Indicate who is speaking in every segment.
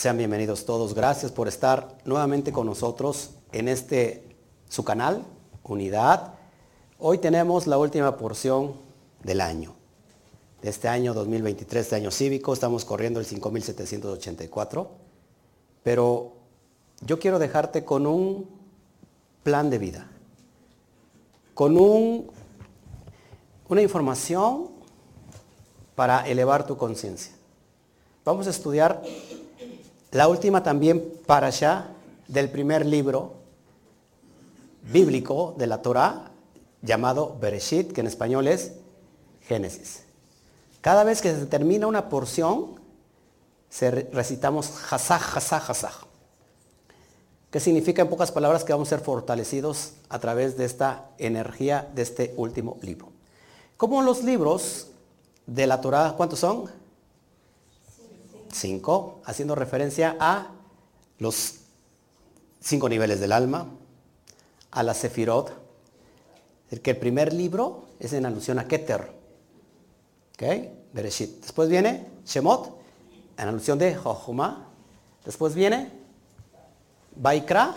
Speaker 1: sean bienvenidos todos. Gracias por estar nuevamente con nosotros en este su canal, Unidad. Hoy tenemos la última porción del año. De este año 2023, este año cívico, estamos corriendo el 5784. Pero yo quiero dejarte con un plan de vida, con un, una información para elevar tu conciencia. Vamos a estudiar la última también para allá del primer libro bíblico de la Torah llamado Bereshit, que en español es Génesis. Cada vez que se termina una porción, se recitamos Hazaj, Hazaj, Hazaj. ¿Qué significa en pocas palabras que vamos a ser fortalecidos a través de esta energía de este último libro? Como los libros de la Torah, ¿cuántos son? Cinco, haciendo referencia a los cinco niveles del alma, a la Sefirot, el que el primer libro es en alusión a Keter, ¿ok? Bereshit. Después viene Shemot, en alusión de Jochuma. Después viene Baikra,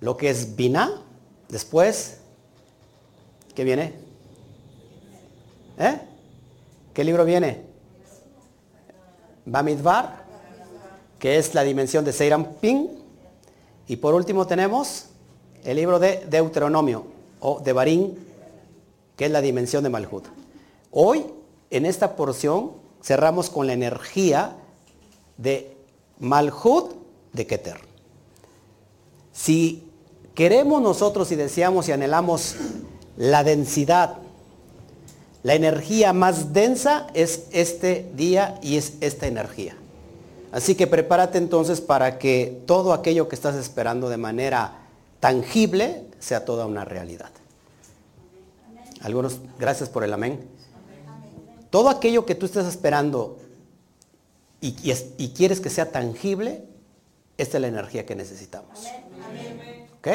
Speaker 1: lo que es Bina. Después, ¿qué viene? ¿Eh? ¿Qué libro viene? Bamidbar, que es la dimensión de Seiram Ping. Y por último tenemos el libro de Deuteronomio o de Barín, que es la dimensión de Malhut. Hoy, en esta porción, cerramos con la energía de Malhut de Keter. Si queremos nosotros y deseamos y anhelamos la densidad, la energía más densa es este día y es esta energía. Así que prepárate entonces para que todo aquello que estás esperando de manera tangible sea toda una realidad. Algunos, gracias por el amén. Todo aquello que tú estés esperando y, quieres que sea tangible, esta es la energía que necesitamos. ¿Ok?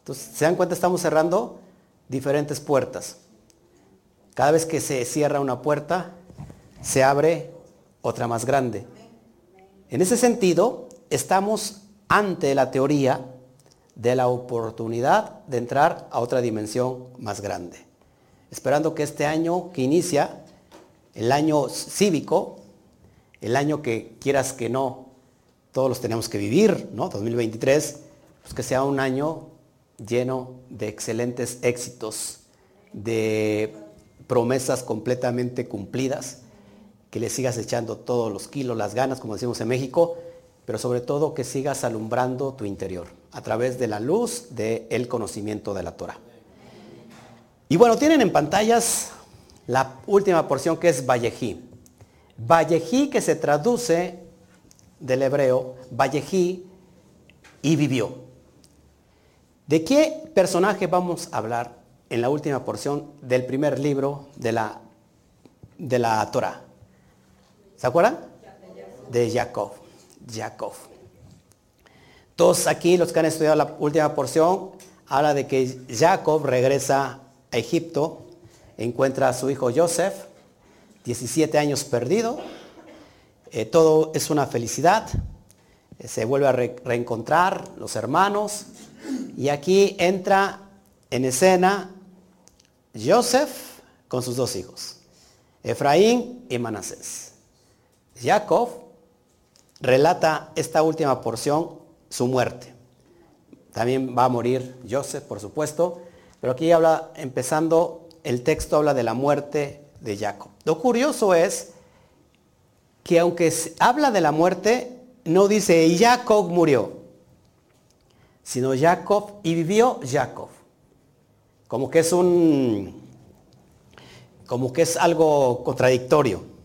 Speaker 1: Entonces, ¿se dan cuenta? Estamos cerrando diferentes puertas. Cada vez que se cierra una puerta, se abre otra más grande. En ese sentido, estamos ante la teoría de la oportunidad de entrar a otra dimensión más grande. Esperando que este año que inicia, el año cívico, el año que quieras que no, todos los tenemos que vivir, ¿no? 2023, pues que sea un año lleno de excelentes éxitos, de promesas completamente cumplidas, que le sigas echando todos los kilos, las ganas, como decimos en México, pero sobre todo que sigas alumbrando tu interior a través de la luz del conocimiento de la Torah. Y bueno, tienen en pantallas la última porción que es Vallejí. Vallejí que se traduce del hebreo, Vallejí y vivió. ¿De qué personaje vamos a hablar en la última porción del primer libro de la, de la Torah? ¿Se acuerdan? De Jacob. Jacob. Todos aquí, los que han estudiado la última porción, habla de que Jacob regresa a Egipto, encuentra a su hijo Joseph, 17 años perdido, eh, todo es una felicidad, eh, se vuelve a reencontrar los hermanos y aquí entra en escena Joseph con sus dos hijos, Efraín y Manasés. Jacob relata esta última porción, su muerte. También va a morir Joseph, por supuesto, pero aquí habla, empezando, el texto habla de la muerte de Jacob. Lo curioso es que aunque habla de la muerte, no dice Jacob murió, sino Jacob y vivió Jacob. Como que es un, como que es algo contradictorio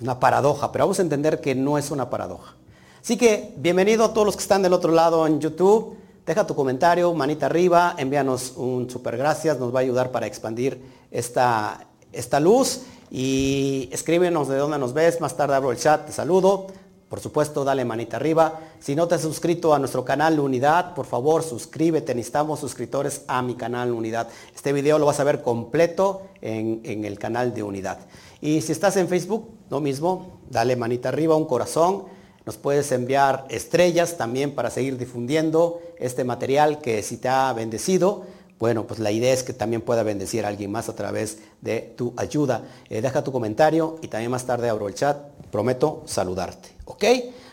Speaker 1: una paradoja, pero vamos a entender que no es una paradoja. Así que bienvenido a todos los que están del otro lado en YouTube. Deja tu comentario, manita arriba, envíanos un super gracias, nos va a ayudar para expandir esta, esta luz y escríbenos de dónde nos ves, más tarde abro el chat, te saludo. Por supuesto, dale manita arriba. Si no te has suscrito a nuestro canal Unidad, por favor, suscríbete. Necesitamos suscriptores a mi canal Unidad. Este video lo vas a ver completo en, el canal de Unidad. Y si estás en Facebook, lo mismo, dale manita arriba, un corazón. Nos puedes enviar estrellas también para seguir difundiendo este material que si te ha bendecido, bueno, pues la idea es que también pueda bendecir a alguien más a través de tu ayuda. Eh, deja tu comentario y también más tarde abro el chat. Prometo saludarte. ¿Ok?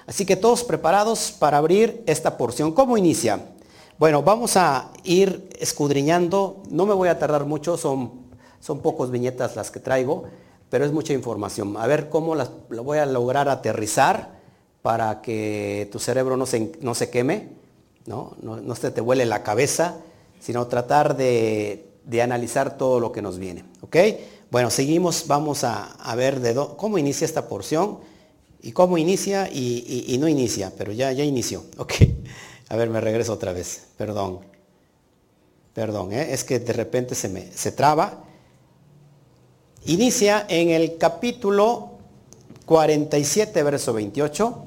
Speaker 1: Así que todos preparados para abrir esta porción. ¿Cómo inicia? Bueno, vamos a ir escudriñando. No me voy a tardar mucho, son, son pocos viñetas las que traigo, pero es mucha información. A ver cómo las, voy a lograr aterrizar para que tu cerebro no se, no se queme, ¿no? No, se te huele la cabeza, sino tratar de, analizar todo lo que nos viene. ¿Ok? Bueno, seguimos, vamos a, ver de cómo inicia esta porción y cómo inicia y, no inicia, pero ya, ya inició. Ok. A ver, me regreso otra vez. Perdón. Perdón, ¿eh? es que de repente se me se traba. Inicia en el capítulo 47, verso 28,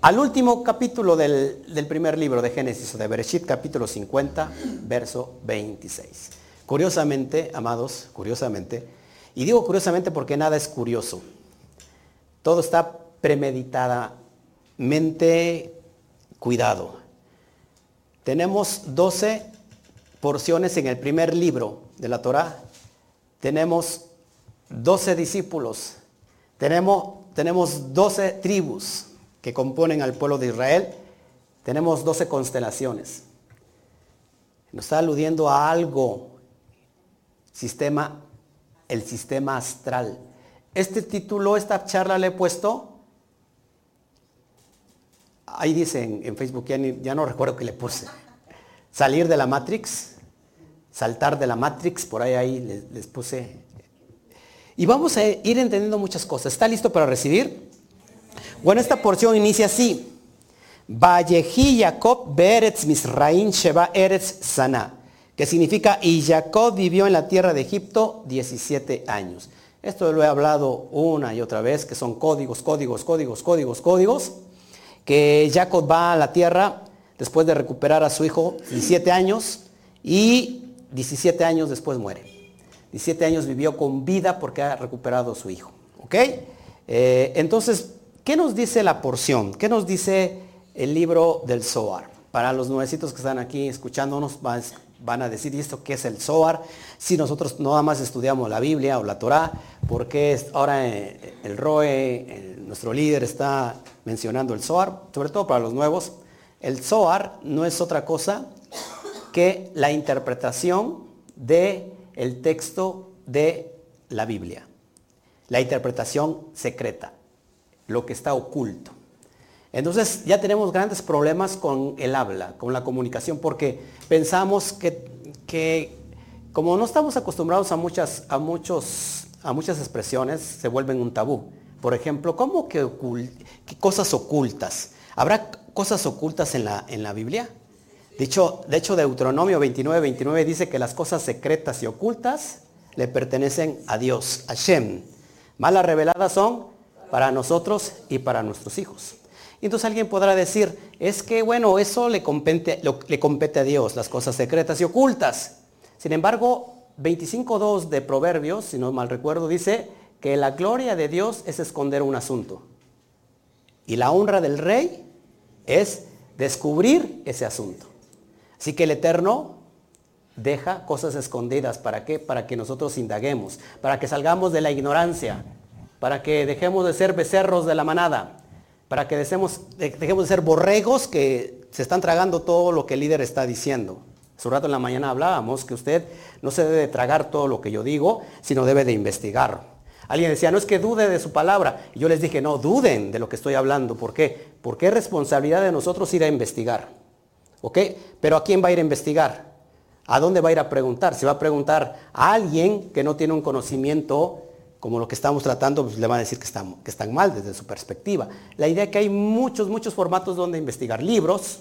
Speaker 1: al último capítulo del, primer libro de Génesis o de Bereshit, capítulo 50, verso 26. Curiosamente, amados, curiosamente, y digo curiosamente porque nada es curioso, todo está premeditadamente cuidado. Tenemos 12 porciones en el primer libro de la Torá, tenemos 12 discípulos tenemos, tenemos 12 tribus que componen al pueblo de Israel. Tenemos 12 constelaciones. Nos está aludiendo a algo, sistema, el sistema astral. Este título, esta charla le he puesto, ahí dice en, Facebook, ya, no recuerdo qué le puse, salir de la Matrix, saltar de la Matrix, por ahí, ahí les puse y vamos a ir entendiendo muchas cosas. ¿Está listo para recibir? Bueno, esta porción inicia así. Vallejí Jacob Beretz Misraín Sheba Eretz Sana, que significa y Jacob vivió en la tierra de Egipto 17 años. Esto lo he hablado una y otra vez, que son códigos, códigos, códigos, códigos, códigos, que Jacob va a la tierra después de recuperar a su hijo 17 años y 17 años después muere. 17 años vivió con vida porque ha recuperado a su hijo. ¿Ok? Eh, entonces, ¿qué nos dice la porción? ¿Qué nos dice el libro del Zohar? Para los nuevecitos que están aquí escuchándonos van, a decir, ¿y esto qué es el Zohar? Si nosotros no nada más estudiamos la Biblia o la Torá, ¿por qué ahora eh, el Roe, nuestro líder, está mencionando el Zohar? Sobre todo para los nuevos. El Zohar no es otra cosa que la interpretación de el texto de la Biblia, la interpretación secreta, lo que está oculto. Entonces ya tenemos grandes problemas con el habla, con la comunicación, porque pensamos que, como no estamos acostumbrados a muchas, a, muchos, a muchas expresiones, se vuelven un tabú. Por ejemplo, ¿cómo que, cosas ocultas? ¿Habrá cosas ocultas en la, en la Biblia? De hecho, de hecho, Deuteronomio 29, 29 dice que las cosas secretas y ocultas le pertenecen a Dios, a Shem. Malas reveladas son para nosotros y para nuestros hijos. Y entonces alguien podrá decir, es que bueno, eso le compete, le compete a Dios, las cosas secretas y ocultas. Sin embargo, 25.2 de Proverbios, si no mal recuerdo, dice que la gloria de Dios es esconder un asunto. Y la honra del rey es descubrir ese asunto. Así que el Eterno deja cosas escondidas. ¿Para qué? Para que nosotros indaguemos, para que salgamos de la ignorancia, para que dejemos de ser becerros de la manada, para que dejemos, de ser borregos que se están tragando todo lo que el líder está diciendo. Hace un rato en la mañana hablábamos que usted no se debe tragar todo lo que yo digo, sino debe de investigar. Alguien decía, no es que dude de su palabra. Y yo les dije, no, duden de lo que estoy hablando. ¿Por qué? Porque es responsabilidad de nosotros ir a investigar. ¿Ok? Pero ¿a quién va a ir a investigar? ¿A dónde va a ir a preguntar? Si va a preguntar a alguien que no tiene un conocimiento como lo que estamos tratando, pues le van a decir que están, mal desde su perspectiva. La idea es que hay muchos, muchos formatos donde investigar. Libros,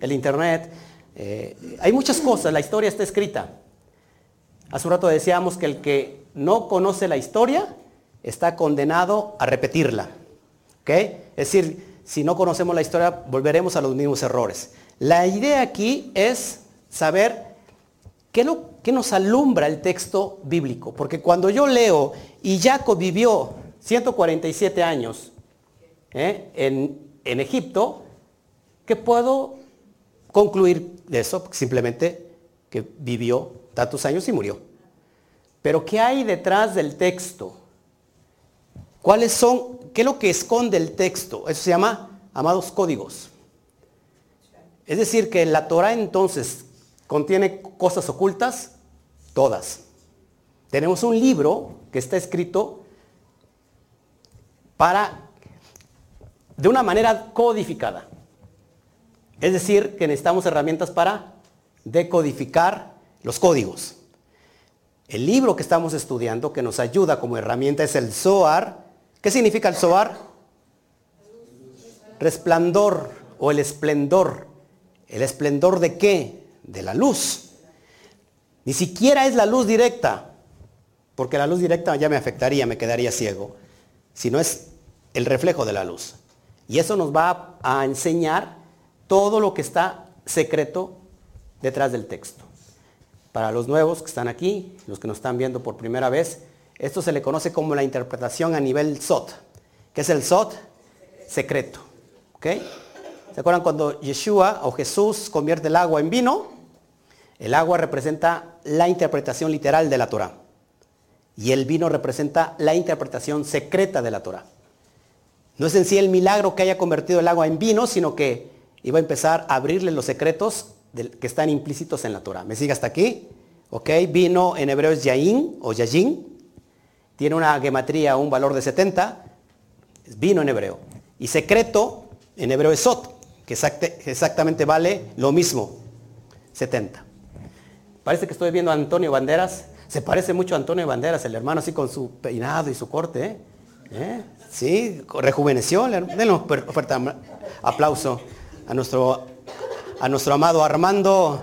Speaker 1: el internet, eh, hay muchas cosas, la historia está escrita. Hace un rato decíamos que el que no conoce la historia está condenado a repetirla. ¿Ok? Es decir, si no conocemos la historia, volveremos a los mismos errores. La idea aquí es saber qué, nos alumbra el texto bíblico. Porque cuando yo leo, y Jacob vivió 147 años ¿eh? en, en Egipto, ¿qué puedo concluir de eso? Simplemente que vivió tantos años y murió. Pero ¿qué hay detrás del texto? ¿Cuáles son, qué es lo que esconde el texto? Eso se llama, amados, códigos. Es decir, que la Torah entonces contiene cosas ocultas, todas. Tenemos un libro que está escrito para, de una manera codificada. Es decir, que necesitamos herramientas para decodificar los códigos. El libro que estamos estudiando, que nos ayuda como herramienta, es el Zohar. ¿Qué significa el Zohar? Resplandor o el esplendor. ¿El esplendor de qué? De la luz. Ni siquiera es la luz directa, porque la luz directa ya me afectaría, me quedaría ciego, sino es el reflejo de la luz. Y eso nos va a enseñar todo lo que está secreto detrás del texto. Para los nuevos que están aquí, los que nos están viendo por primera vez, esto se le conoce como la interpretación a nivel SOT. ¿Qué es el SOT? Secreto. ¿Ok? ¿Se acuerdan cuando Yeshua o Jesús convierte el agua en vino? El agua representa la interpretación literal de la Torah. Y el vino representa la interpretación secreta de la Torah. No es en sí el milagro que haya convertido el agua en vino, sino que iba a empezar a abrirle los secretos que están implícitos en la Torah. ¿Me sigue hasta aquí? ¿Ok? Vino en hebreo es yain o yayin. Tiene una gematría, un valor de 70. Vino en hebreo. Y secreto en hebreo es sot, que exactamente vale lo mismo. 70. Parece que estoy viendo a Antonio Banderas. Se parece mucho a Antonio Banderas, el hermano así con su peinado y su corte. ¿eh? ¿Eh? Sí, rejuveneció. Denle un aplauso a nuestro, a nuestro amado Armando,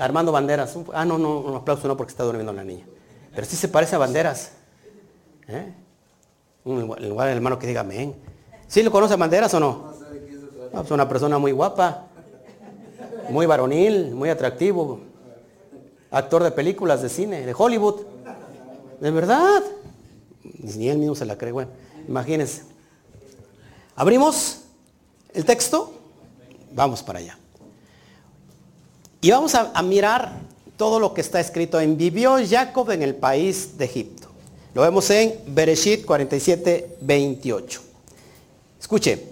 Speaker 1: Armando Banderas. Ah, no, no, un aplauso no porque está durmiendo la niña. Pero sí se parece a Banderas. ¿Eh? Lugar del hermano que diga amén. ¿Sí lo conoce a Banderas o no? Es pues una persona muy guapa, muy varonil, muy atractivo, actor de películas de cine, de Hollywood. De verdad. Ni él mismo se la cree. Bueno, imagínense. Abrimos el texto. Vamos para allá. Y vamos a, mirar todo lo que está escrito en vivió Jacob en el país de Egipto. Lo vemos en Bereshit 47, 28. Escuche,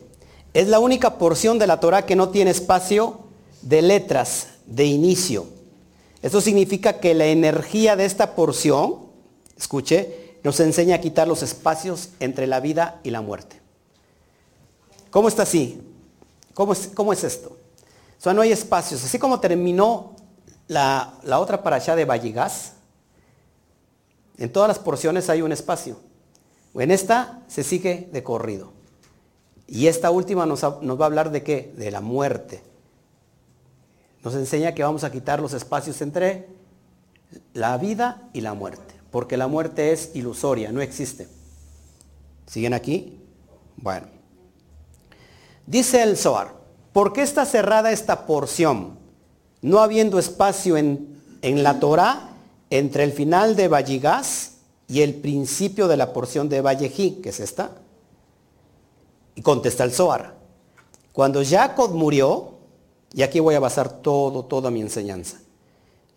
Speaker 1: es la única porción de la Torah que no tiene espacio de letras de inicio. Esto significa que la energía de esta porción, escuche, nos enseña a quitar los espacios entre la vida y la muerte. ¿Cómo está así? ¿Cómo es, esto? O sea, no hay espacios. Así como terminó la, otra para allá de Valligás, en todas las porciones hay un espacio. En esta se sigue de corrido. Y esta última nos, va a hablar de qué? De la muerte. Nos enseña que vamos a quitar los espacios entre la vida y la muerte. Porque la muerte es ilusoria, no existe. ¿Siguen aquí? Bueno. Dice el Zohar, ¿por qué está cerrada esta porción? No habiendo espacio en, en la Torah entre el final de Valligás y el principio de la porción de Vallejí, que es esta. Y contesta el Zohar, cuando Jacob murió, y aquí voy a basar todo, toda mi enseñanza,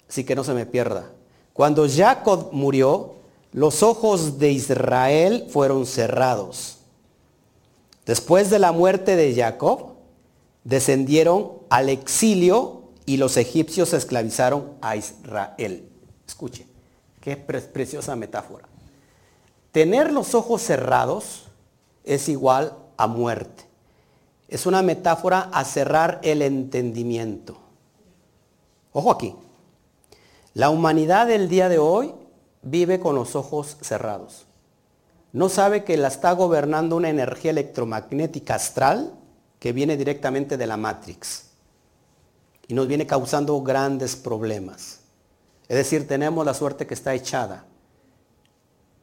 Speaker 1: así que no se me pierda. Cuando Jacob murió, los ojos de Israel fueron cerrados. Después de la muerte de Jacob, descendieron al exilio y los egipcios esclavizaron a Israel. Escuche, qué preciosa metáfora. Tener los ojos cerrados es igual a muerte. Es una metáfora a cerrar el entendimiento. Ojo aquí. La humanidad del día de hoy vive con los ojos cerrados. No sabe que la está gobernando una energía electromagnética astral que viene directamente de la Matrix y nos viene causando grandes problemas. Es decir, tenemos la suerte que está echada.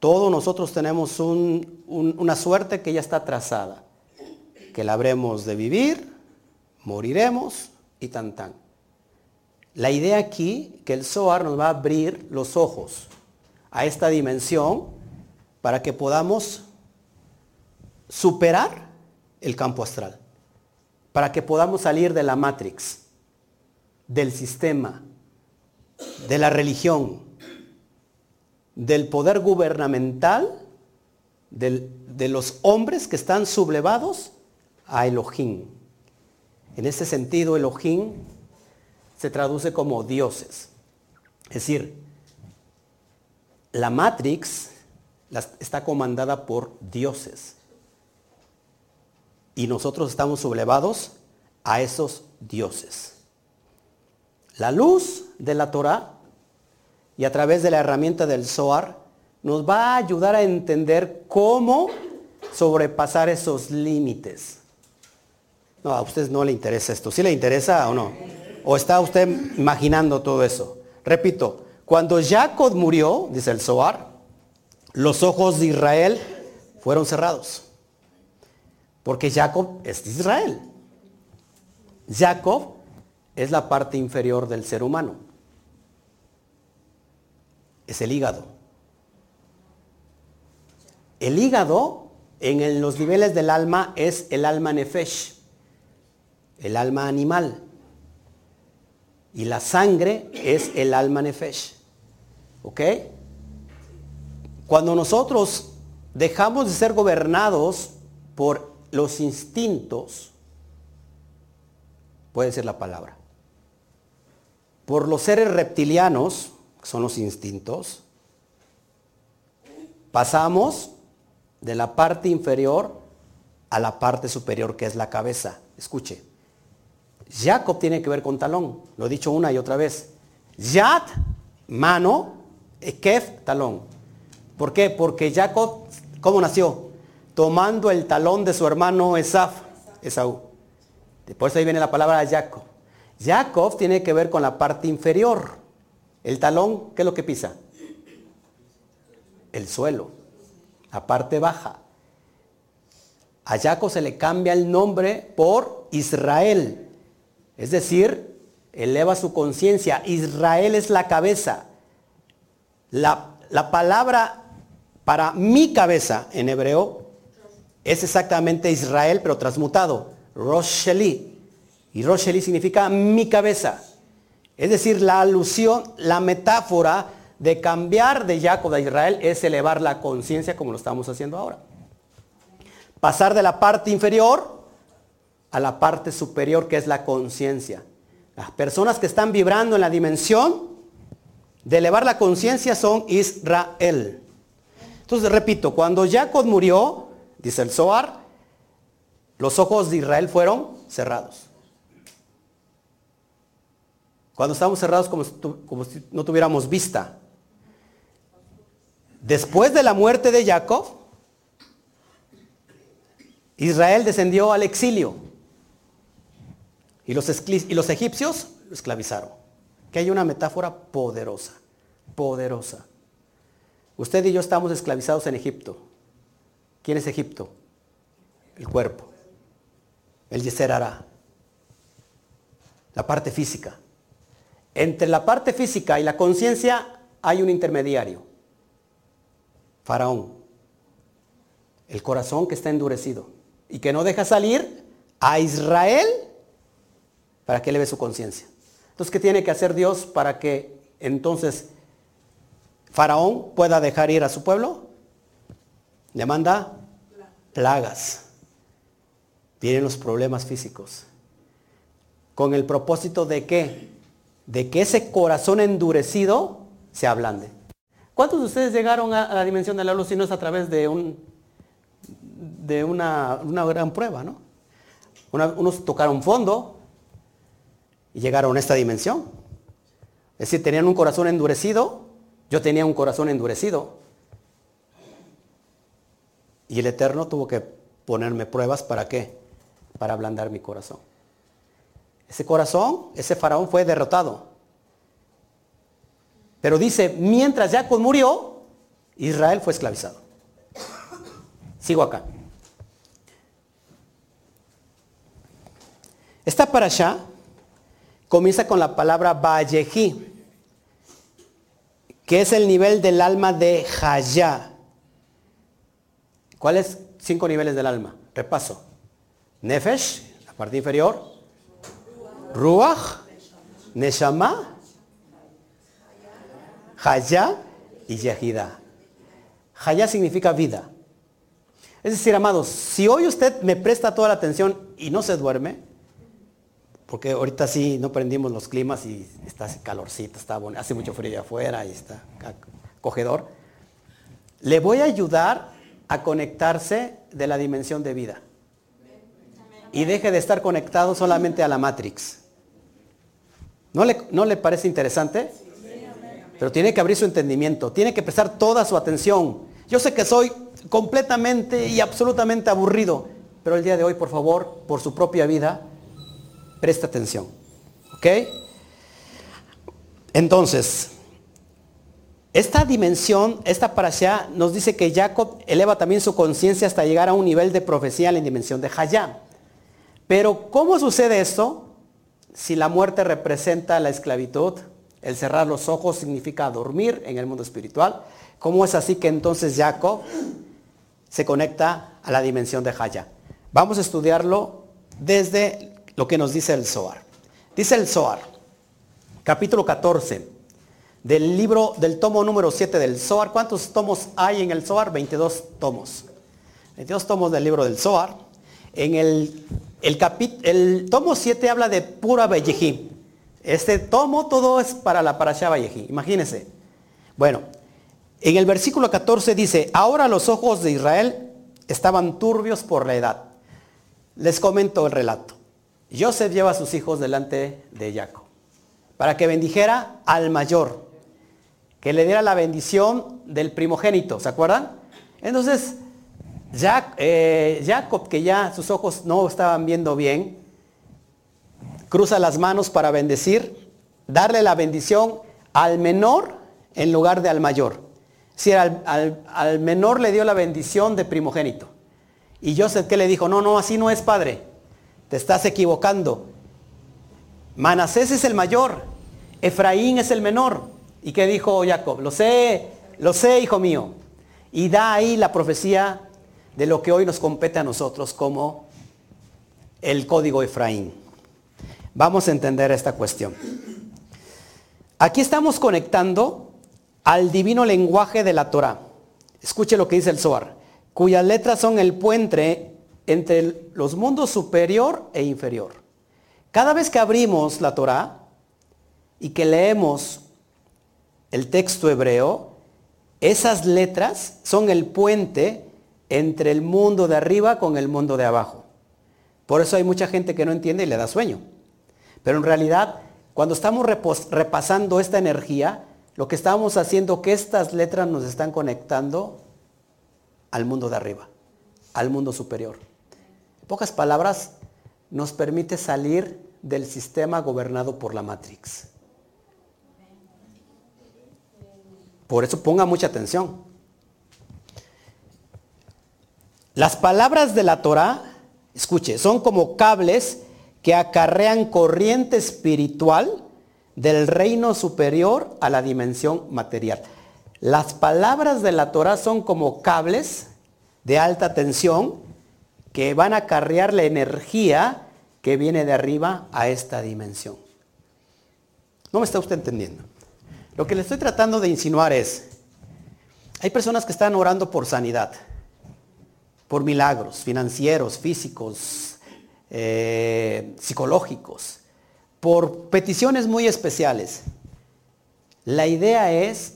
Speaker 1: Todos nosotros tenemos una suerte que ya está trazada que la habremos de vivir, moriremos y tan tan. La idea aquí, que el Zohar nos va a abrir los ojos a esta dimensión para que podamos superar el campo astral. Para que podamos salir de la matrix, del sistema, de la religión, del poder gubernamental, de los hombres que están sublevados a Elohim. En ese sentido, Elohim se traduce como dioses. Es decir, la Matrix está comandada por dioses. Y nosotros estamos sublevados a esos dioses. La luz de la Torah y a través de la herramienta del Zohar nos va a ayudar a entender cómo sobrepasar esos límites. No, a ustedes no le interesa esto. ¿Sí le interesa o no? ¿O está usted imaginando todo eso? Repito, cuando Jacob murió, dice el Zohar, los ojos de Israel fueron cerrados. Porque Jacob es Israel. Jacob es la parte inferior del ser humano. Es el hígado. El hígado en los niveles del alma es el alma nefesh, el alma animal. Y la sangre es el alma nefesh. ¿Ok? Cuando nosotros dejamos de ser gobernados por los instintos, puede ser la palabra, por los seres reptilianos, que son los instintos, pasamos de la parte inferior a la parte superior, que es la cabeza. Escuche, Jacob tiene que ver con talón, lo he dicho una y otra vez. Yad, mano, Ekef, talón. ¿Por qué? Porque Jacob, ¿cómo nació? Tomando el talón de su hermano Esaf, Esaú. Después ahí viene la palabra Jacob. Jacob tiene que ver con la parte inferior. El talón, ¿qué es lo que pisa? El suelo, la parte baja. A Jacob se le cambia el nombre por Israel. Es decir, eleva su conciencia. Israel es la cabeza. La, la, palabra para mi cabeza en hebreo es exactamente Israel, pero transmutado. Rosheli. Y Rosheli significa mi cabeza. Es decir, la alusión, la metáfora de cambiar de Jacob a Israel es elevar la conciencia como lo estamos haciendo ahora. Pasar de la parte inferior a la parte superior que es la conciencia. Las personas que están vibrando en la dimensión de elevar la conciencia son Israel. Entonces, repito, cuando Jacob murió, dice el Zohar, los ojos de Israel fueron cerrados. Cuando estamos cerrados como, como si no tuviéramos vista. Después de la muerte de Jacob, Israel descendió al exilio. Y los, egipcios lo esclavizaron. Que hay una metáfora poderosa, poderosa. Usted y yo estamos esclavizados en Egipto. ¿Quién es Egipto? El cuerpo. El yeser hará. La parte física. Entre la parte física y la conciencia hay un intermediario. Faraón. El corazón que está endurecido y que no deja salir a Israel para que eleve su conciencia. Entonces, ¿qué tiene que hacer Dios para que entonces Faraón pueda dejar ir a su pueblo? Le manda plagas. Vienen los problemas físicos. Con el propósito de qué? De que ese corazón endurecido se ablande. ¿Cuántos de ustedes llegaron a, la dimensión de la luz si no es a través de, un, de una, gran prueba? ¿no? unos tocaron fondo, y llegaron a esta dimensión. Es decir, tenían un corazón endurecido, yo tenía un corazón endurecido. Y el Eterno tuvo que ponerme pruebas para qué? Para ablandar mi corazón. Ese corazón, ese faraón fue derrotado. Pero dice, mientras Jacob murió, Israel fue esclavizado. Sigo acá. Esta para allá comienza con la palabra Vallejí, que es el nivel del alma de Hayá. ¿Cuáles cinco niveles del alma? Repaso. Nefesh, la parte inferior. Ruach, Neshama, Haya y Yehida. Haya significa vida. Es decir, amados, si hoy usted me presta toda la atención y no se duerme, porque ahorita sí no prendimos los climas y está calorcito, está bueno, hace mucho frío afuera y está acogedor, le voy a ayudar a conectarse de la dimensión de vida. Y deje de estar conectado solamente a la Matrix. ¿No le, no le parece interesante? Pero tiene que abrir su entendimiento, tiene que prestar toda su atención. Yo sé que soy completamente y absolutamente aburrido, pero el día de hoy, por favor, por su propia vida, presta atención. ¿Ok? Entonces, esta dimensión, esta parasha, nos dice que Jacob eleva también su conciencia hasta llegar a un nivel de profecía en la dimensión de Hayá. Pero, ¿cómo sucede esto? Si la muerte representa la esclavitud, el cerrar los ojos significa dormir en el mundo espiritual. ¿Cómo es así que entonces Jacob se conecta a la dimensión de Haya. Vamos a estudiarlo desde lo que nos dice el Zohar. Dice el Zohar, capítulo 14, del libro, del tomo número 7 del Zohar. ¿Cuántos tomos hay en el Zohar? 22 tomos. 22 tomos del libro del Zohar. En el, el, tomo 7 habla de pura Bellejí. Este tomo todo es para la Parashá Bellejí. Imagínense. Bueno, en el versículo 14 dice, ahora los ojos de Israel estaban turbios por la edad. Les comento el relato. Joseph lleva a sus hijos delante de Jacob para que bendijera al mayor, que le diera la bendición del primogénito, ¿se acuerdan? Entonces, eh, Jacob, que ya sus ojos no estaban viendo bien, cruza las manos para bendecir, darle la bendición al menor en lugar de al mayor. Si al, al, menor le dio la bendición de primogénito. Y Joseph que le dijo, no, no, así no es padre. Te estás equivocando. Manasés es el mayor. Efraín es el menor. ¿Y qué dijo Jacob? Lo sé, lo sé, hijo mío. Y da ahí la profecía de lo que hoy nos compete a nosotros como el código Efraín. Vamos a entender esta cuestión. Aquí estamos conectando al divino lenguaje de la Torah. Escuche lo que dice el Zohar, cuyas letras son el puente entre los mundos superior e inferior. Cada vez que abrimos la Torah y que leemos el texto hebreo, esas letras son el puente entre el mundo de arriba con el mundo de abajo. Por eso hay mucha gente que no entiende y le da sueño. Pero en realidad, cuando estamos repasando esta energía, lo que estamos haciendo, que estas letras nos están conectando al mundo de arriba, al mundo superior. Pocas palabras, nos permite salir del sistema gobernado por la Matrix. Por eso ponga mucha atención. Las palabras de la Torah, escuche, son como cables que acarrean corriente espiritual del reino superior a la dimensión material. Las palabras de la Torah son como cables de alta tensión que van a acarrear la energía que viene de arriba a esta dimensión. ¿No me está usted entendiendo? Lo que le estoy tratando de insinuar es, hay personas que están orando por sanidad, por milagros financieros, físicos, eh, psicológicos por peticiones muy especiales. La idea es,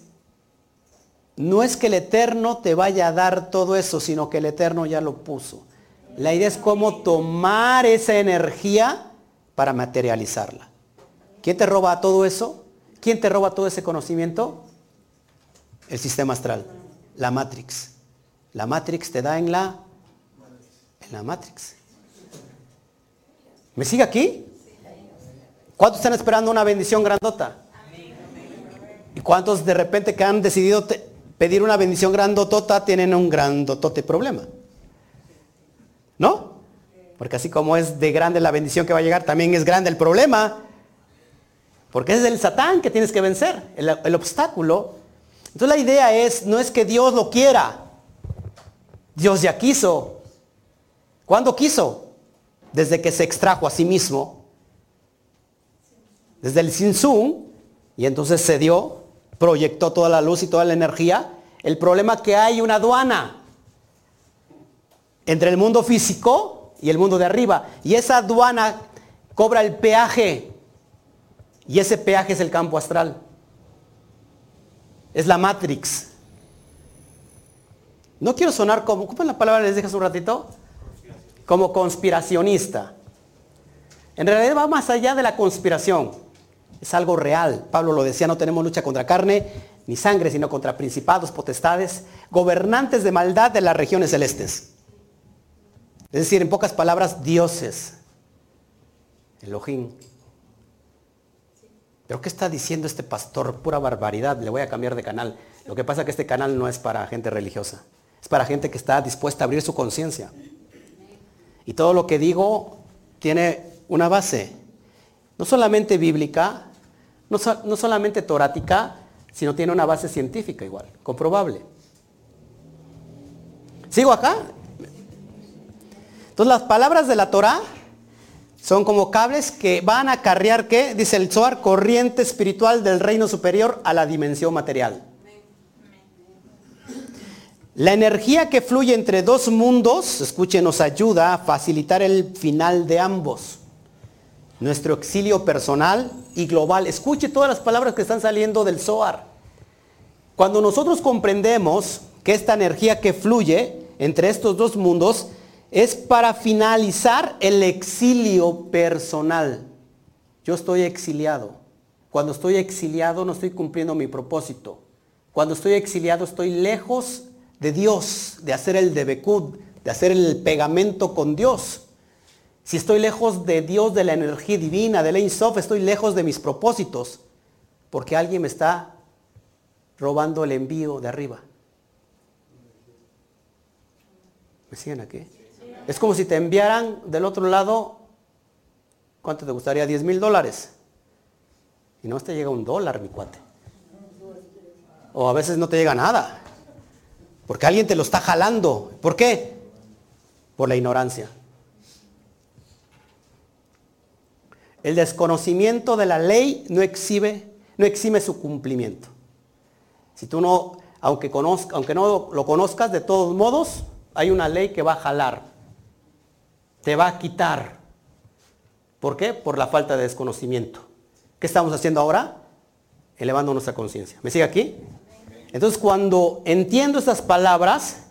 Speaker 1: no es que el Eterno te vaya a dar todo eso, sino que el Eterno ya lo puso. La idea es cómo tomar esa energía para materializarla. ¿Quién te roba todo eso? ¿Quién te roba todo ese conocimiento? El sistema astral, la Matrix. La Matrix te da en la en la Matrix. ¿Me sigue aquí? ¿Cuántos están esperando una bendición grandota? ¿Y cuántos de repente que han decidido pedir una bendición grandotota tienen un grandotote problema? ¿No? Porque así como es de grande la bendición que va a llegar, también es grande el problema. Porque es el Satán que tienes que vencer, el, obstáculo. Entonces la idea es, no es que Dios lo quiera. Dios ya quiso. ¿Cuándo quiso? desde que se extrajo a sí mismo, desde el Sinsun, y entonces se dio, proyectó toda la luz y toda la energía. El problema que hay una aduana entre el mundo físico y el mundo de arriba. Y esa aduana cobra el peaje. Y ese peaje es el campo astral. Es la Matrix. No quiero sonar como, ¿cómo la palabra les hace un ratito? Como conspiracionista. En realidad va más allá de la conspiración. Es algo real. Pablo lo decía, no tenemos lucha contra carne ni sangre, sino contra principados, potestades, gobernantes de maldad de las regiones celestes. Es decir, en pocas palabras, dioses. Elohim. ¿Pero qué está diciendo este pastor? Pura barbaridad, le voy a cambiar de canal. Lo que pasa es que este canal no es para gente religiosa. Es para gente que está dispuesta a abrir su conciencia. Y todo lo que digo tiene una base, no solamente bíblica, no, no solamente torática, sino tiene una base científica igual, comprobable. ¿Sigo acá? Entonces las palabras de la Torah son como cables que van a carrear, ¿qué? Dice el Zohar, corriente espiritual del reino superior a la dimensión material. La energía que fluye entre dos mundos, escuchen, nos ayuda a facilitar el final de ambos. Nuestro exilio personal y global. Escuche todas las palabras que están saliendo del Zohar. Cuando nosotros comprendemos que esta energía que fluye entre estos dos mundos es para finalizar el exilio personal. Yo estoy exiliado. Cuando estoy exiliado no estoy cumpliendo mi propósito. Cuando estoy exiliado estoy lejos de Dios, de hacer el debecud, de hacer el pegamento con Dios. Si estoy lejos de Dios, de la energía divina, de la Insof, estoy lejos de mis propósitos, porque alguien me está robando el envío de arriba. ¿Me siguen aquí? Es como si te enviaran del otro lado, ¿cuánto te gustaría? 10 mil dólares. Y no te llega un dólar, mi cuate. O a veces no te llega nada. Porque alguien te lo está jalando. ¿Por qué? Por la ignorancia. El desconocimiento de la ley no exhibe, no exime su cumplimiento. Si tú no, aunque, conozca, aunque no lo conozcas, de todos modos, hay una ley que va a jalar. Te va a quitar. ¿Por qué? Por la falta de desconocimiento. ¿Qué estamos haciendo ahora? Elevando nuestra conciencia. ¿Me sigue aquí? Entonces cuando entiendo estas palabras,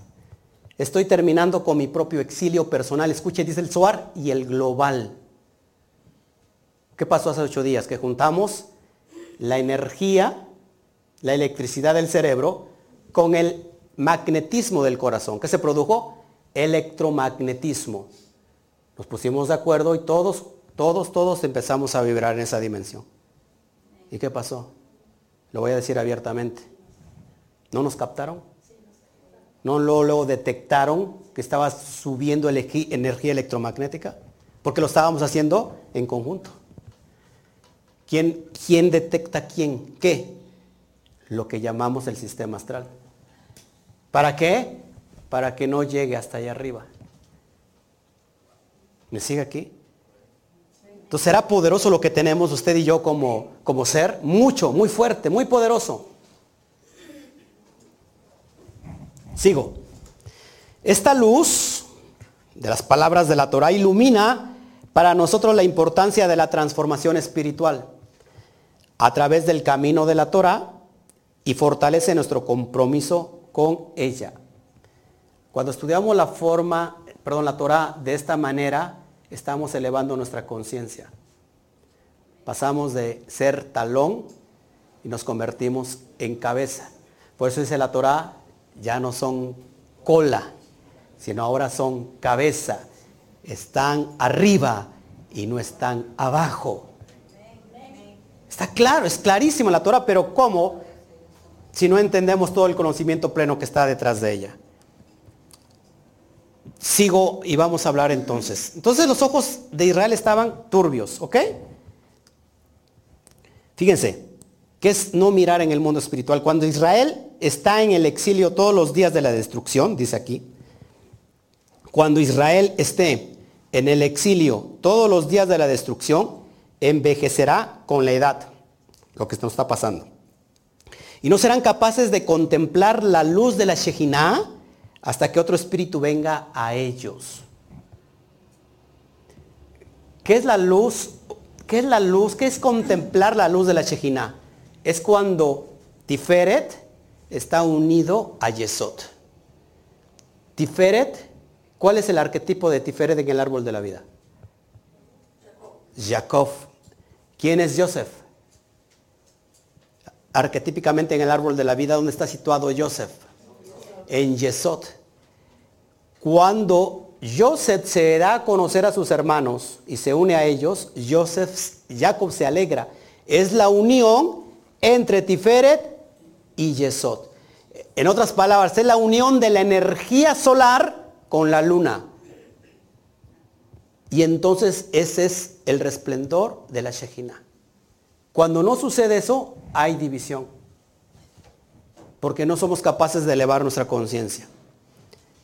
Speaker 1: estoy terminando con mi propio exilio personal. Escuche, dice el Soar, y el global. ¿Qué pasó hace ocho días? Que juntamos la energía, la electricidad del cerebro, con el magnetismo del corazón. ¿Qué se produjo? Electromagnetismo. Nos pusimos de acuerdo y todos, todos, todos empezamos a vibrar en esa dimensión. ¿Y qué pasó? Lo voy a decir abiertamente ¿No nos captaron? ¿No lo, detectaron que estaba subiendo energía electromagnética? Porque lo estábamos haciendo en conjunto. ¿Quién, ¿Quién detecta quién? ¿Qué? Lo que llamamos el sistema astral. ¿Para qué? Para que no llegue hasta allá arriba. ¿Me sigue aquí? Entonces será poderoso lo que tenemos usted y yo como, como ser, mucho, muy fuerte, muy poderoso. Sigo. Esta luz de las palabras de la Torah ilumina para nosotros la importancia de la transformación espiritual a través del camino de la Torah y fortalece nuestro compromiso con ella. Cuando estudiamos la forma, perdón, la Torah de esta manera, estamos elevando nuestra conciencia. Pasamos de ser talón y nos convertimos en cabeza. Por eso dice la Torah, ya no son cola, sino ahora son cabeza. Están arriba y no están abajo. Está claro, es clarísimo la Torah, pero ¿cómo si no entendemos todo el conocimiento pleno que está detrás de ella? Sigo y vamos a hablar entonces. Entonces los ojos de Israel estaban turbios, ¿ok? Fíjense, ¿qué es no mirar en el mundo espiritual? Cuando Israel está en el exilio todos los días de la destrucción, dice aquí, cuando Israel esté en el exilio todos los días de la destrucción, envejecerá con la edad, lo que nos está pasando. Y no serán capaces de contemplar la luz de la Shejinah hasta que otro espíritu venga a ellos. ¿Qué es la luz? ¿Qué es la luz? ¿Qué es contemplar la luz de la Shejinah? Es cuando Tiferet está unido a Yesod. Tiferet, ¿cuál es el arquetipo de Tiferet en el árbol de la vida? Jacob. ¿Quién es Joseph? Arquetípicamente en el árbol de la vida, ¿dónde está situado Joseph? En Yesod. Cuando Joseph se da a conocer a sus hermanos y se une a ellos, Jacob se alegra. Es la unión entre Tiferet y Yesod. En otras palabras, es la unión de la energía solar con la luna. Y entonces ese es el resplendor de la Shejina. Cuando no sucede eso, hay división. Porque no somos capaces de elevar nuestra conciencia.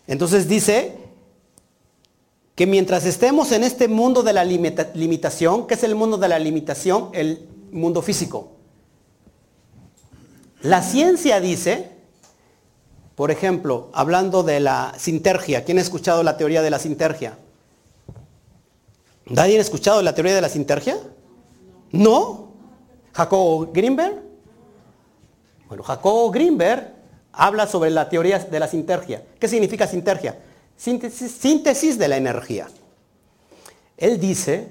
Speaker 1: Entonces dice que mientras estemos en este mundo de la limitación, ¿qué es el mundo de la limitación? El mundo físico. La ciencia dice, por ejemplo, hablando de la sintergia, ¿quién ha escuchado la teoría de la sintergia? ¿Nadie ha escuchado la teoría de la sintergia? ¿No? ¿Jacobo Greenberg? Bueno, Jacobo Greenberg habla sobre la teoría de la sintergia. ¿Qué significa sintergia? Síntesis, síntesis de la energía. Él dice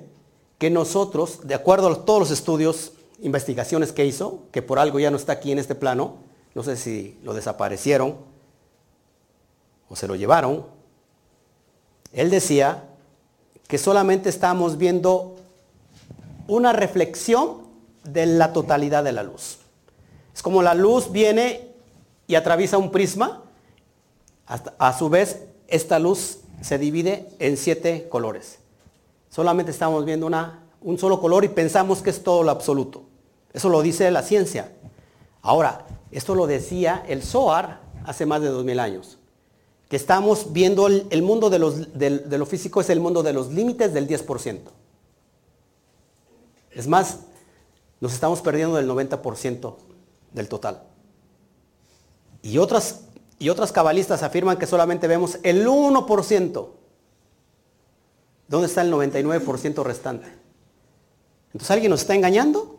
Speaker 1: que nosotros, de acuerdo a todos los estudios, investigaciones que hizo, que por algo ya no está aquí en este plano, no sé si lo desaparecieron o se lo llevaron, él decía que solamente estamos viendo una reflexión de la totalidad de la luz. Es como la luz viene y atraviesa un prisma, a su vez esta luz se divide en siete colores. Solamente estamos viendo una, un solo color y pensamos que es todo lo absoluto. Eso lo dice la ciencia. Ahora, esto lo decía el Zohar hace más de dos mil años. Que estamos viendo el, mundo de, los, de lo físico es el mundo de los límites del 10%. Es más, nos estamos perdiendo del 90% del total. Y otras, y otras cabalistas afirman que solamente vemos el 1%. ¿Dónde está el 99% restante? Entonces, ¿alguien nos está engañando?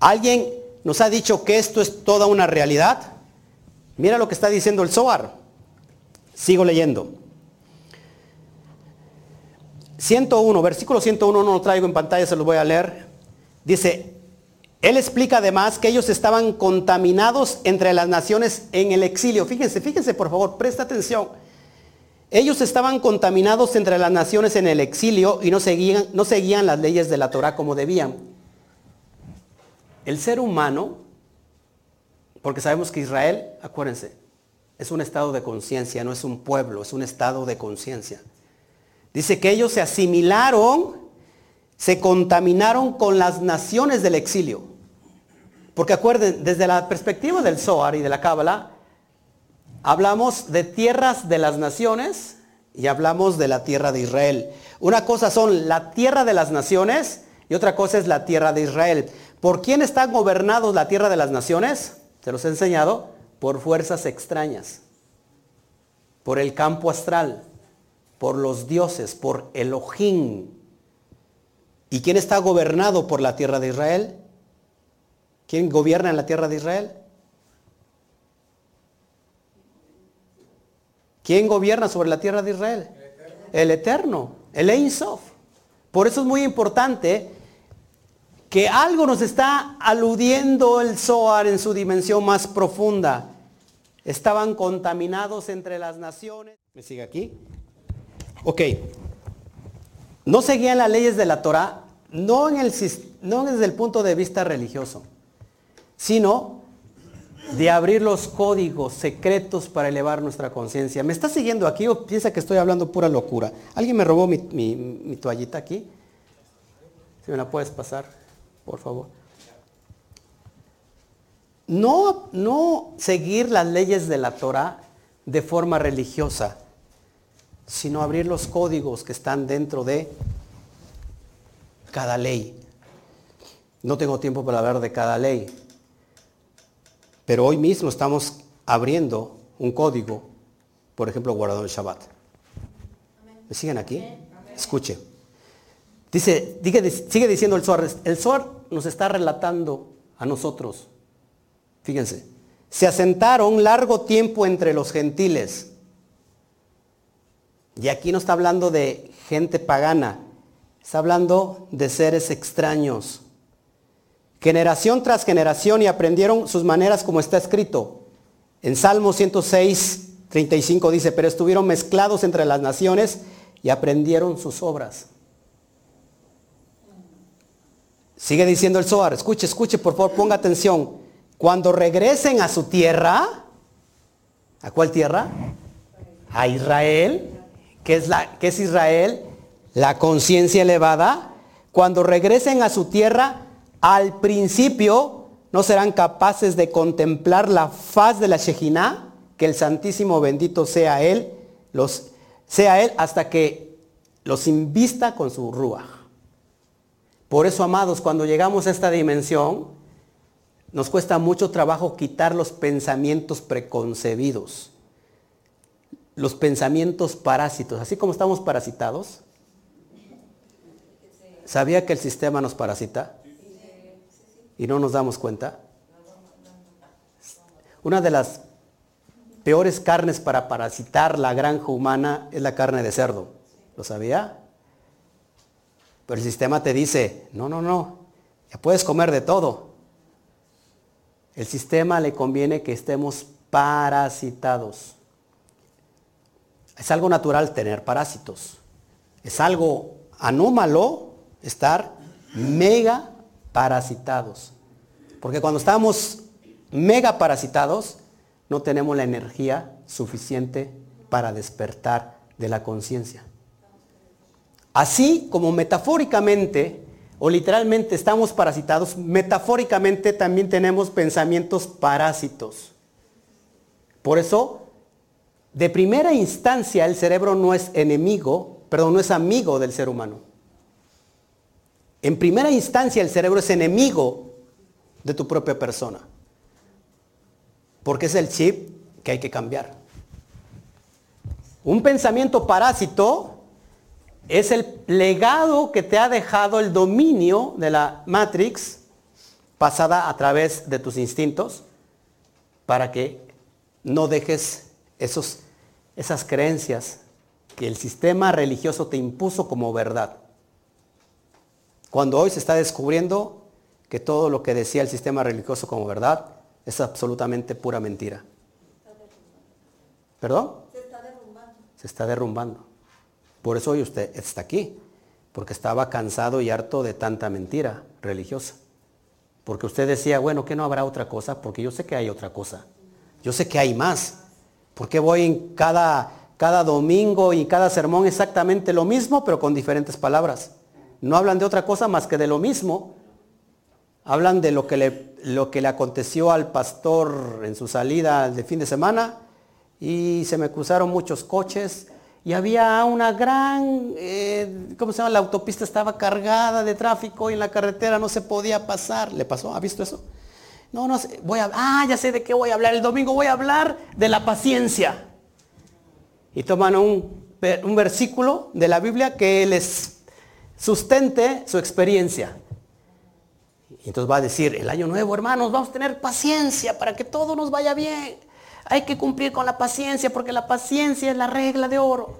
Speaker 1: ¿Alguien nos ha dicho que esto es toda una realidad? Mira lo que está diciendo el Zohar. Sigo leyendo. 101, versículo 101 no lo traigo en pantalla, se lo voy a leer. Dice, él explica además que ellos estaban contaminados entre las naciones en el exilio. Fíjense, fíjense por favor, presta atención. Ellos estaban contaminados entre las naciones en el exilio y no seguían, no seguían las leyes de la Torah como debían. El ser humano, porque sabemos que Israel, acuérdense, es un estado de conciencia, no es un pueblo, es un estado de conciencia. Dice que ellos se asimilaron se contaminaron con las naciones del exilio. Porque acuerden, desde la perspectiva del Zohar y de la Cábala, hablamos de tierras de las naciones y hablamos de la tierra de Israel. Una cosa son la tierra de las naciones y otra cosa es la tierra de Israel. ¿Por quién está gobernados la tierra de las naciones? Se los he enseñado. Por fuerzas extrañas. Por el campo astral. Por los dioses. Por Elohim. ¿Y quién está gobernado por la tierra de Israel? ¿Quién gobierna en la tierra de Israel? ¿Quién gobierna sobre la tierra de Israel? El Eterno, el Ein Sof. Por eso es muy importante que algo nos está aludiendo el Zohar en su dimensión más profunda. Estaban contaminados entre las naciones. ¿Me sigue aquí? Ok. No seguían las leyes de la Torah, no, desde el punto de vista religioso, sino de abrir los códigos secretos para elevar nuestra conciencia. ¿Me está siguiendo aquí o piensa que estoy hablando pura locura? ¿Alguien me robó mi, mi toallita aquí? Si me la puedes pasar, por favor. No, no seguir las leyes de la Torah de forma religiosa, sino abrir los códigos que están dentro de cada ley. No tengo tiempo para hablar de cada ley, pero hoy mismo estamos abriendo un código, por ejemplo, guardado el Shabbat. ¿Me siguen aquí? Escuche. Dice, sigue diciendo el Zohar, el Zohar nos está relatando a nosotros, fíjense, se asentaron largo tiempo entre los gentiles. Y aquí no está hablando de gente pagana, está hablando de seres extraños. Generación tras generación y aprendieron sus maneras como está escrito. En Salmo 106, 35 dice, pero estuvieron mezclados entre las naciones y aprendieron sus obras. Sigue diciendo el Zohar, escuche, escuche, por favor, ponga atención. Cuando regresen a su tierra, ¿a cuál tierra? A Israel, que es, Israel, la conciencia elevada. Cuando regresen a su tierra, al principio no serán capaces de contemplar la faz de la Shejina, que el Santísimo bendito sea Él, los, sea Él hasta que los invista con su rúa. Por eso, amados, cuando llegamos a esta dimensión, nos cuesta mucho trabajo quitar los pensamientos preconcebidos, los pensamientos parásitos, así como estamos parasitados. ¿Sabía que el sistema nos parasita? Y no nos damos cuenta. Una de las peores carnes para parasitar la granja humana es la carne de cerdo. ¿Lo sabía? Pero el sistema te dice, no, no, no, ya puedes comer de todo. El sistema le conviene que estemos parasitados. Es algo natural tener parásitos. Es algo anómalo estar mega parasitados. Porque cuando estamos mega parasitados, no tenemos la energía suficiente para despertar de la conciencia. Así como metafóricamente o literalmente estamos parasitados, metafóricamente también tenemos pensamientos parásitos. Por eso, de primera instancia, el cerebro no es enemigo, perdón, no es amigo del ser humano. En primera instancia, el cerebro es enemigo de tu propia persona. Porque es el chip que hay que cambiar. Un pensamiento parásito es el legado que te ha dejado el dominio de la Matrix pasada a través de tus instintos para que no dejes esos, esas creencias que el sistema religioso te impuso como verdad. Cuando hoy se está descubriendo que todo lo que decía el sistema religioso como verdad es absolutamente pura mentira. ¿Perdón? Se está derrumbando. Se está derrumbando. Por eso hoy usted está aquí, porque estaba cansado y harto de tanta mentira religiosa. Porque usted decía, bueno, que no habrá otra cosa, porque yo sé que hay otra cosa. Yo sé que hay más. Porque voy en cada, cada domingo y cada sermón exactamente lo mismo, pero con diferentes palabras. No hablan de otra cosa más que de lo mismo. Hablan de lo que le, lo que le aconteció al pastor en su salida de fin de semana y se me cruzaron muchos coches y había una gran, eh, ¿cómo se llama? La autopista estaba cargada de tráfico y en la carretera no se podía pasar. ¿Le pasó? ¿Ha visto eso? No, no sé, voy a, ah, ya sé de qué voy a hablar. El domingo voy a hablar de la paciencia. Y toman un, un versículo de la Biblia que les sustente su experiencia. Y entonces va a decir, el año nuevo, hermanos, vamos a tener paciencia para que todo nos vaya bien. Hay que cumplir con la paciencia porque la paciencia es la regla de oro.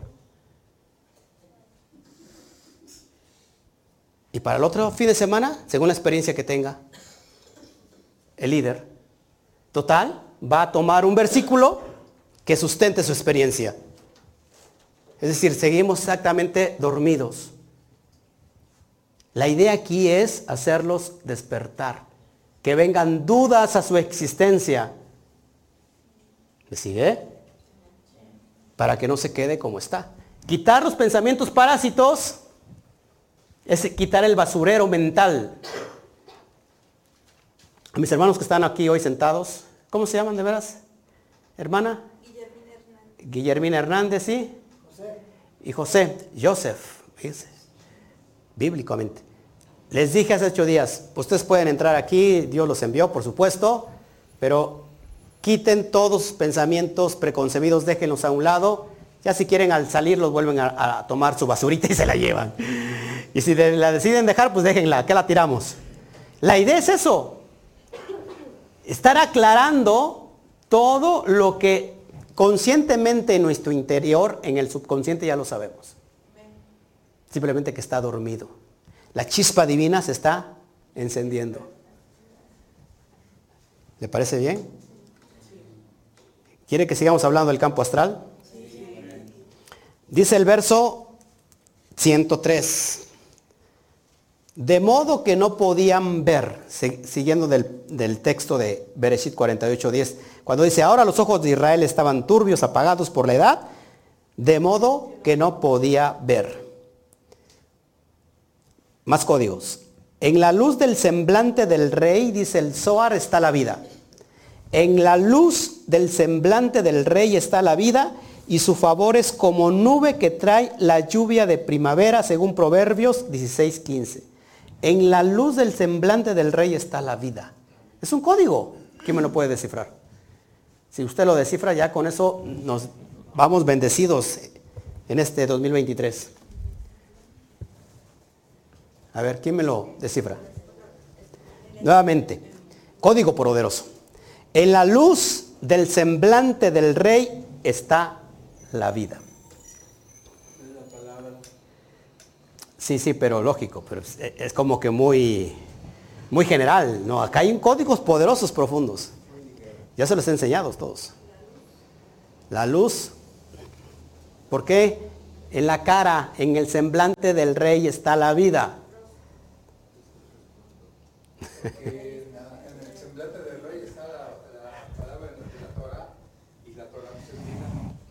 Speaker 1: Y para el otro fin de semana, según la experiencia que tenga el líder, total, va a tomar un versículo que sustente su experiencia. Es decir, seguimos exactamente dormidos. La idea aquí es hacerlos despertar, que vengan dudas a su existencia, ¿Me sigue? Para que no se quede como está. Quitar los pensamientos parásitos es quitar el basurero mental. Mis hermanos que están aquí hoy sentados, ¿cómo se llaman de veras? Hermana? Guillermina Hernández. Guillermina Hernández, ¿sí? José. y José, Joseph, bíblicamente. Les dije hace ocho días, ustedes pueden entrar aquí, Dios los envió, por supuesto, pero quiten todos sus pensamientos preconcebidos, déjenlos a un lado. Ya si quieren al salir los vuelven a, a tomar su basurita y se la llevan. Y si la deciden dejar, pues déjenla, que la tiramos. La idea es eso. Estar aclarando todo lo que conscientemente en nuestro interior, en el subconsciente ya lo sabemos. Simplemente que está dormido. La chispa divina se está encendiendo. ¿Le parece bien? ¿Quiere que sigamos hablando del campo astral? Dice el verso 103. De modo que no podían ver, siguiendo del, texto de Bereshit 48.10, cuando dice, ahora los ojos de Israel estaban turbios, apagados por la edad, de modo que no podía ver. Más códigos. En la luz del semblante del rey, dice el Zohar, está la vida. En la luz del semblante del rey está la vida y su favor es como nube que trae la lluvia de primavera, según Proverbios 16:15. En la luz del semblante del rey está la vida. Es un código. ¿Quién me lo puede descifrar? Si usted lo descifra, ya con eso nos vamos bendecidos en este 2023. A ver, ¿quién me lo descifra? Nuevamente, código poderoso. En la luz del semblante del rey está la vida. Sí, sí, pero lógico, pero es, como que muy, muy general. No, acá hay códigos poderosos profundos. Ya se los he enseñado todos. La luz. ¿Por qué? En la cara, en el semblante del rey está la vida.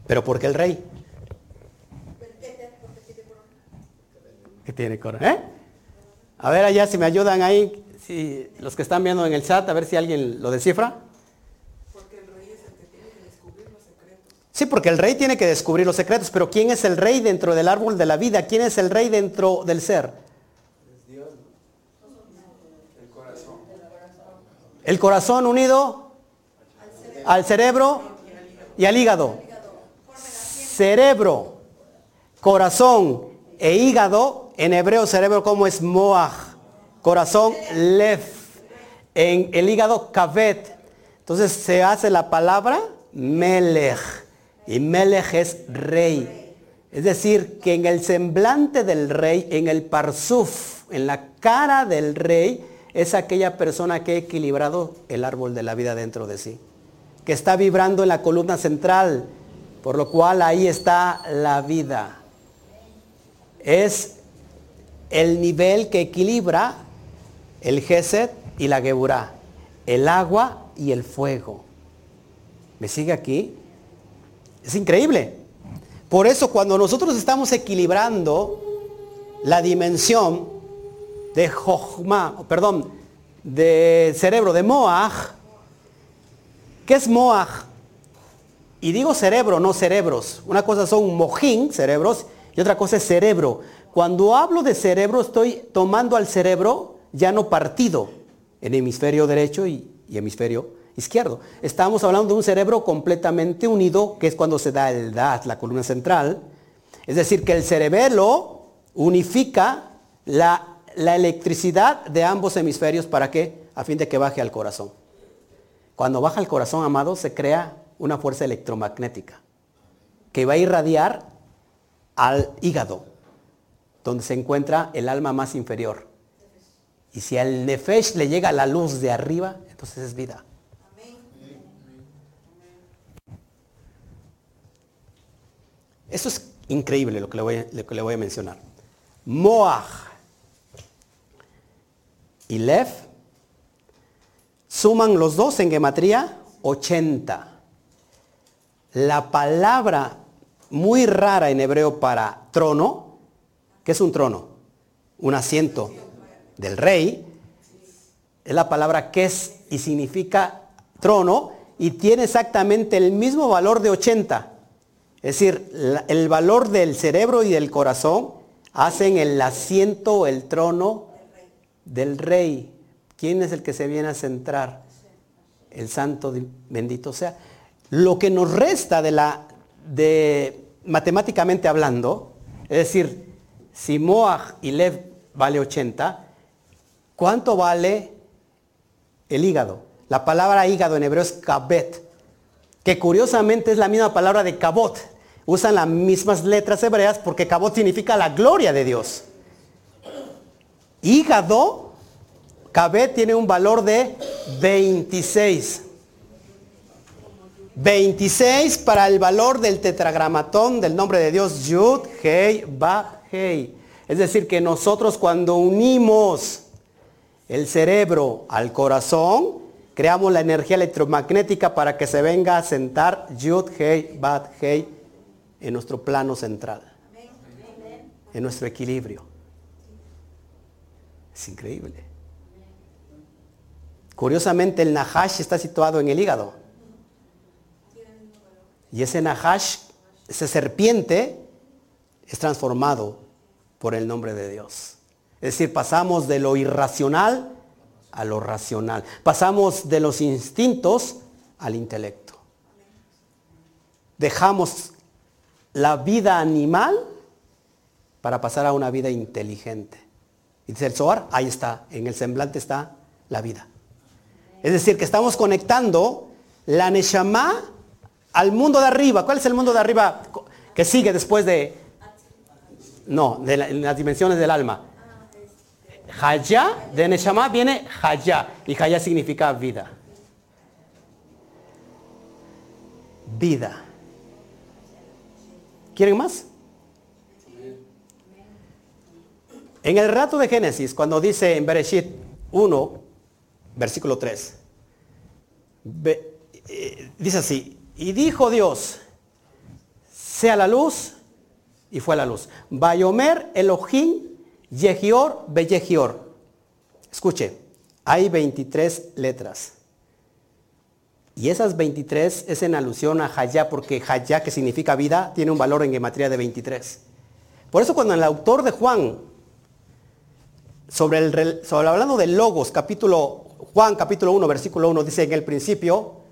Speaker 1: Pero ¿por qué el rey? Tiene corona? ¿Eh? A ver allá si me ayudan ahí, si los que están viendo en el chat, a ver si alguien lo descifra. Porque el rey es el que tiene que descubrir los secretos. Sí, porque el rey tiene que descubrir los secretos, pero ¿quién es el rey dentro del árbol de la vida? ¿Quién es el rey dentro del ser? Dios. El corazón. El corazón unido al cerebro y al hígado. Cerebro, corazón e hígado en hebreo cerebro como es moach, corazón lef, en el hígado kavet. Entonces se hace la palabra melech y melech es rey. Es decir, que en el semblante del rey, en el parsuf, en la cara del rey, es aquella persona que ha equilibrado el árbol de la vida dentro de sí, que está vibrando en la columna central, por lo cual ahí está la vida. Es el nivel que equilibra el Geset y la Geburá, el agua y el fuego. ¿Me sigue aquí? Es increíble. Por eso cuando nosotros estamos equilibrando la dimensión de Jochma, perdón, de cerebro, de Moaj, ¿qué es Moaj? Y digo cerebro, no cerebros. Una cosa son mojín, cerebros, y otra cosa es cerebro. Cuando hablo de cerebro, estoy tomando al cerebro ya no partido en hemisferio derecho y, hemisferio izquierdo. Estamos hablando de un cerebro completamente unido, que es cuando se da el DAT, la columna central. Es decir, que el cerebelo unifica la, la electricidad de ambos hemisferios para qué? A fin de que baje al corazón. Cuando baja al corazón, amado, se crea una fuerza electromagnética que va a irradiar al hígado, donde se encuentra el alma más inferior. Y si al Nefesh le llega la luz de arriba, entonces es vida. Eso es increíble lo que le voy lo que le voy a mencionar. Moach y Lev suman los dos en gematría 80. La palabra muy rara en hebreo para trono ¿Qué es un trono? Un asiento del rey. Es la palabra que es y significa trono y tiene exactamente el mismo valor de 80. Es decir, el valor del cerebro y del corazón hacen el asiento, el trono del rey. ¿Quién es el que se viene a centrar? El santo bendito sea. Lo que nos resta de la, de matemáticamente hablando, es decir, si Moag y Lev vale 80, ¿cuánto vale el hígado? La palabra hígado en hebreo es kabet, que curiosamente es la misma palabra de kabot. Usan las mismas letras hebreas porque kabot significa la gloria de Dios. Hígado, kabet tiene un valor de 26. 26 para el valor del tetragramatón del nombre de Dios, Yud, Hei, Ba, Hei. Es decir, que nosotros cuando unimos el cerebro al corazón, creamos la energía electromagnética para que se venga a sentar Yud, Hei, Bat, Hei en nuestro plano central, en nuestro equilibrio. Es increíble. Curiosamente el Nahash está situado en el hígado. Y ese Nahash, ese serpiente, es transformado por el nombre de Dios. Es decir, pasamos de lo irracional a lo racional. Pasamos de los instintos al intelecto. Dejamos la vida animal para pasar a una vida inteligente. Y dice el Zohar, ahí está, en el semblante está la vida. Es decir, que estamos conectando la Neshama al mundo de arriba. ¿Cuál es el mundo de arriba que sigue después de... No, de las dimensiones del alma. Haya, de Neshama viene Haya. Y Haya significa vida. Vida. ¿Quieren más? En el rato de Génesis, cuando dice en Bereshit 1, versículo 3, eh, dice así, y dijo Dios, sea la luz, y fue la luz. Bayomer Elohim Yehior Beyehior. Escuche, hay 23 letras. Y esas 23 es en alusión a Hayá, porque Hayá, que significa vida, tiene un valor en gematría de 23. Por eso cuando el autor de Juan, sobre, el, sobre hablando de Logos, capítulo, Juan capítulo 1, versículo 1, dice en el principio,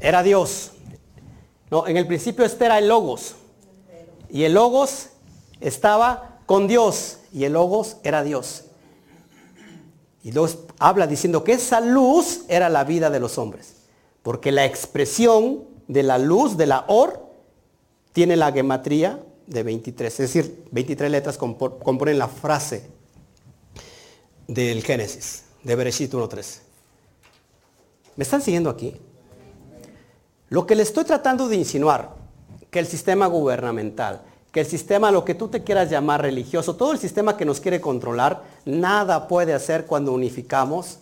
Speaker 1: era Dios. No, en el principio este era el Logos. Y el Logos estaba con Dios. Y el Logos era Dios. Y luego habla diciendo que esa luz era la vida de los hombres. Porque la expresión de la luz, de la or, tiene la gematría de 23. Es decir, 23 letras componen la frase del Génesis, de Bereshit 1.3. ¿Me están siguiendo aquí? Lo que le estoy tratando de insinuar, que el sistema gubernamental, que el sistema, lo que tú te quieras llamar religioso, todo el sistema que nos quiere controlar, nada puede hacer cuando unificamos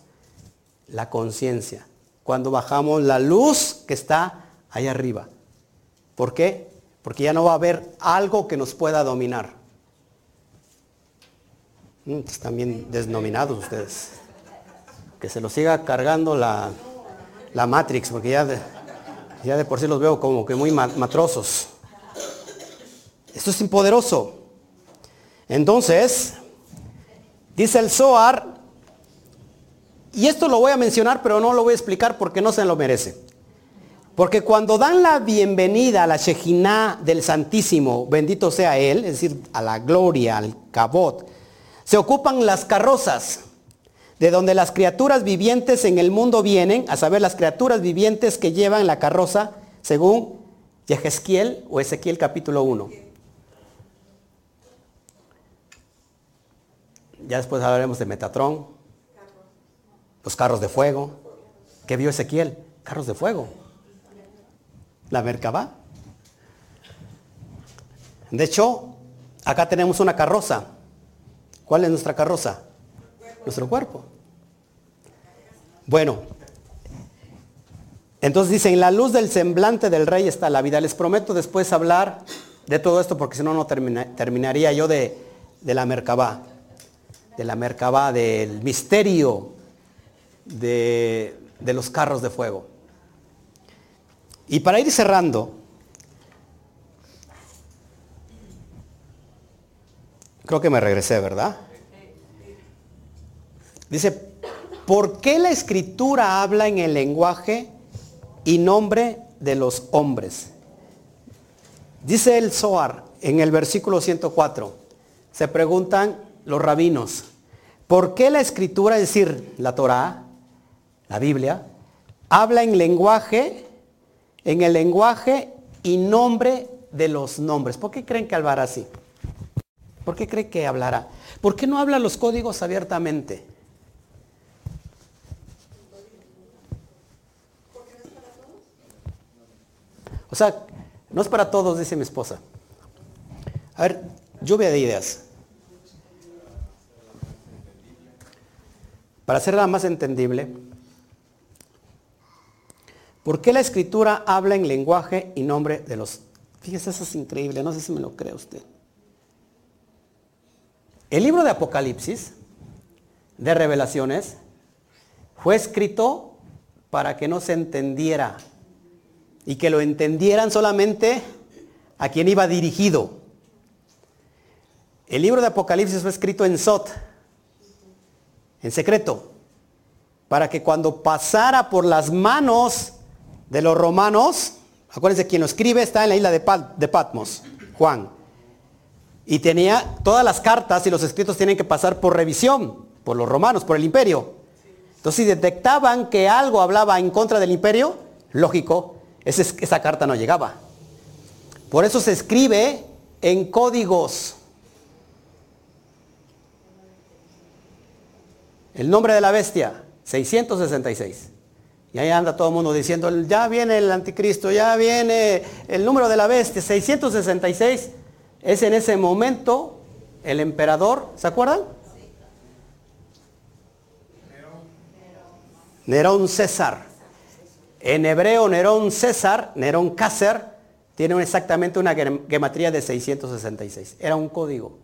Speaker 1: la conciencia, cuando bajamos la luz que está ahí arriba. ¿Por qué? Porque ya no va a haber algo que nos pueda dominar. Mm, están bien desnominados ustedes. Que se los siga cargando la, la Matrix, porque ya... Ya de por sí los veo como que muy matrosos. Esto es impoderoso. Entonces, dice el Zohar, y esto lo voy a mencionar, pero no lo voy a explicar porque no se lo merece. Porque cuando dan la bienvenida a la Shejinah del Santísimo, bendito sea Él, es decir, a la gloria, al cabot, se ocupan las carrozas, de donde las criaturas vivientes en el mundo vienen, a saber, las criaturas vivientes que llevan la carroza, según Yehezquiel o Ezequiel capítulo 1. Ya después hablaremos de Metatrón, los carros de fuego. ¿Qué vio Ezequiel? Carros de fuego. La Merkabah. De hecho, acá tenemos una carroza. ¿Cuál es nuestra carroza? nuestro cuerpo. Bueno, entonces dicen en la luz del semblante del rey está la vida. Les prometo después hablar de todo esto porque si no, no terminaría yo de, la Mercabá, de la Mercabá, del misterio de, de los carros de fuego. Y para ir cerrando, creo que me regresé, ¿verdad? Dice, ¿por qué la escritura habla en el lenguaje y nombre de los hombres? Dice el Zohar en el versículo 104, se preguntan los rabinos, ¿por qué la escritura, es decir, la Torah, la Biblia, habla en lenguaje, en el lenguaje y nombre de los nombres? ¿Por qué creen que hablará así? ¿Por qué cree que hablará? ¿Por qué no habla los códigos abiertamente? O sea, no es para todos, dice mi esposa. A ver, lluvia de ideas. Para hacerla más entendible, ¿por qué la escritura habla en lenguaje y nombre de los... Fíjese, eso es increíble, no sé si me lo cree usted. El libro de Apocalipsis, de revelaciones, fue escrito para que no se entendiera y que lo entendieran solamente a quien iba dirigido. El libro de Apocalipsis fue escrito en Sot, en secreto, para que cuando pasara por las manos de los romanos, acuérdense, quien lo escribe está en la isla de, de Patmos, Juan, y tenía todas las cartas y los escritos tienen que pasar por revisión, por los romanos, por el imperio. Entonces, si detectaban que algo hablaba en contra del imperio, lógico, esa carta no llegaba. Por eso se escribe en códigos. El nombre de la bestia, 666. Y ahí anda todo el mundo diciendo, ya viene el anticristo, ya viene el número de la bestia, 666. Es en ese momento el emperador, ¿se acuerdan? Nerón César. En hebreo, Nerón César, Nerón Cácer, tiene exactamente una gematría de 666. Era un código.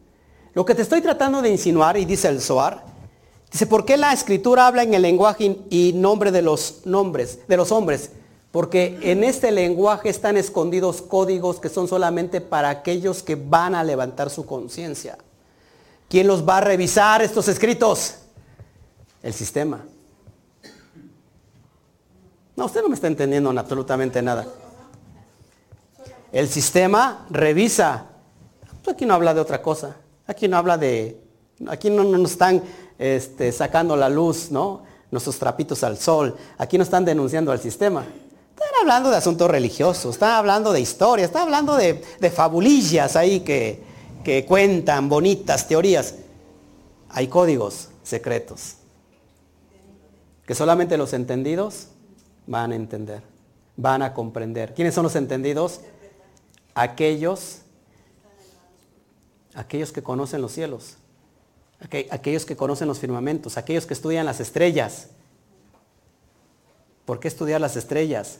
Speaker 1: Lo que te estoy tratando de insinuar, y dice el Zohar, dice, ¿por qué la escritura habla en el lenguaje y nombre de los nombres, de los hombres? Porque en este lenguaje están escondidos códigos que son solamente para aquellos que van a levantar su conciencia. ¿Quién los va a revisar estos escritos? El sistema. No, usted no me está entendiendo absolutamente nada. El sistema revisa. Aquí no habla de otra cosa. Aquí no habla de... Aquí no, nos están este, sacando la luz, ¿no? Nuestros trapitos al sol. Aquí no están denunciando al sistema. Están hablando de asuntos religiosos, están hablando de historia, están hablando de, de fabulillas ahí que, que cuentan bonitas teorías. Hay códigos secretos que solamente los entendidos van a entender, van a comprender. ¿Quiénes son los entendidos? Aquellos, aquellos que conocen los cielos, aquellos que conocen los firmamentos, aquellos que estudian las estrellas. ¿Por qué estudiar las estrellas?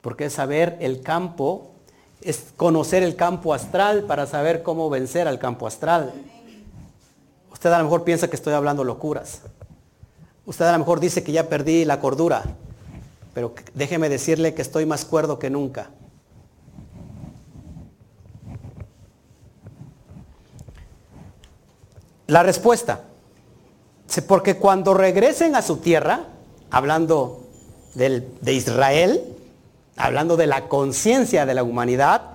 Speaker 1: Porque saber el campo es conocer el campo astral para saber cómo vencer al campo astral. Usted a lo mejor piensa que estoy hablando locuras. Usted a lo mejor dice que ya perdí la cordura, pero déjeme decirle que estoy más cuerdo que nunca. La respuesta, porque cuando regresen a su tierra, hablando de Israel, hablando de la conciencia de la humanidad,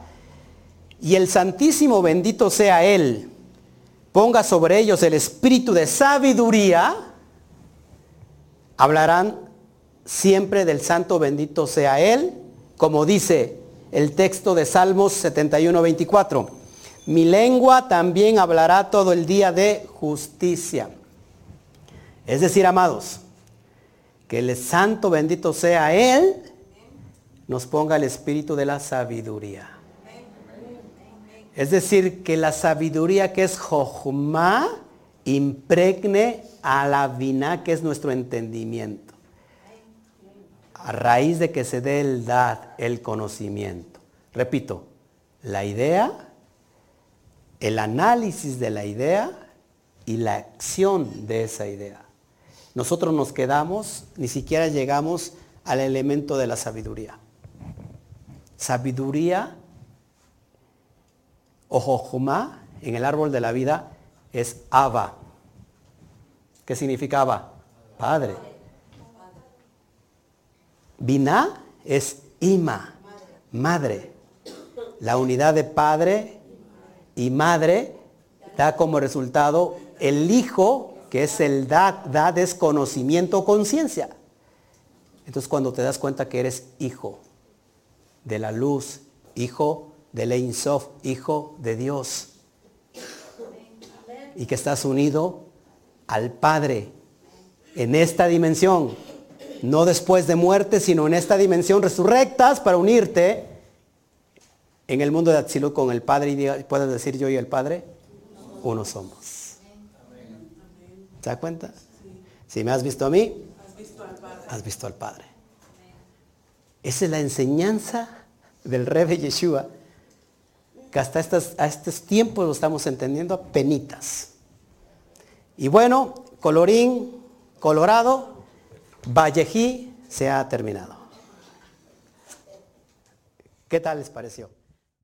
Speaker 1: y el Santísimo bendito sea Él, ponga sobre ellos el espíritu de sabiduría, hablarán siempre del santo bendito sea Él, como dice el texto de Salmos 71, 24. Mi lengua también hablará todo el día de justicia. Es decir, amados, que el santo bendito sea Él, nos ponga el espíritu de la sabiduría. Es decir, que la sabiduría que es Jochma impregne a la vina que es nuestro entendimiento. A raíz de que se dé el dad, el conocimiento. Repito, la idea, el análisis de la idea y la acción de esa idea. Nosotros nos quedamos, ni siquiera llegamos al elemento de la sabiduría. Sabiduría, o en el árbol de la vida es Abba. ¿Qué significaba? Padre. Binah es Ima, madre. La unidad de padre y madre da como resultado el hijo, que es el dad, dad es conocimiento, conciencia. Entonces cuando te das cuenta que eres hijo de la luz, hijo del Ein hijo de Dios, y que estás unido al Padre en esta dimensión, no después de muerte, sino en esta dimensión resurrectas para unirte en el mundo de Atzilut con el Padre y puedes decir yo y el Padre, uno somos. ¿Se da cuenta? Si me has visto a mí, has visto al Padre. Esa es la enseñanza del Rebe Yeshua, que hasta a estos tiempos lo estamos entendiendo a penitas. Y bueno, colorín, colorado, Vallejí se ha terminado. ¿Qué tal les pareció?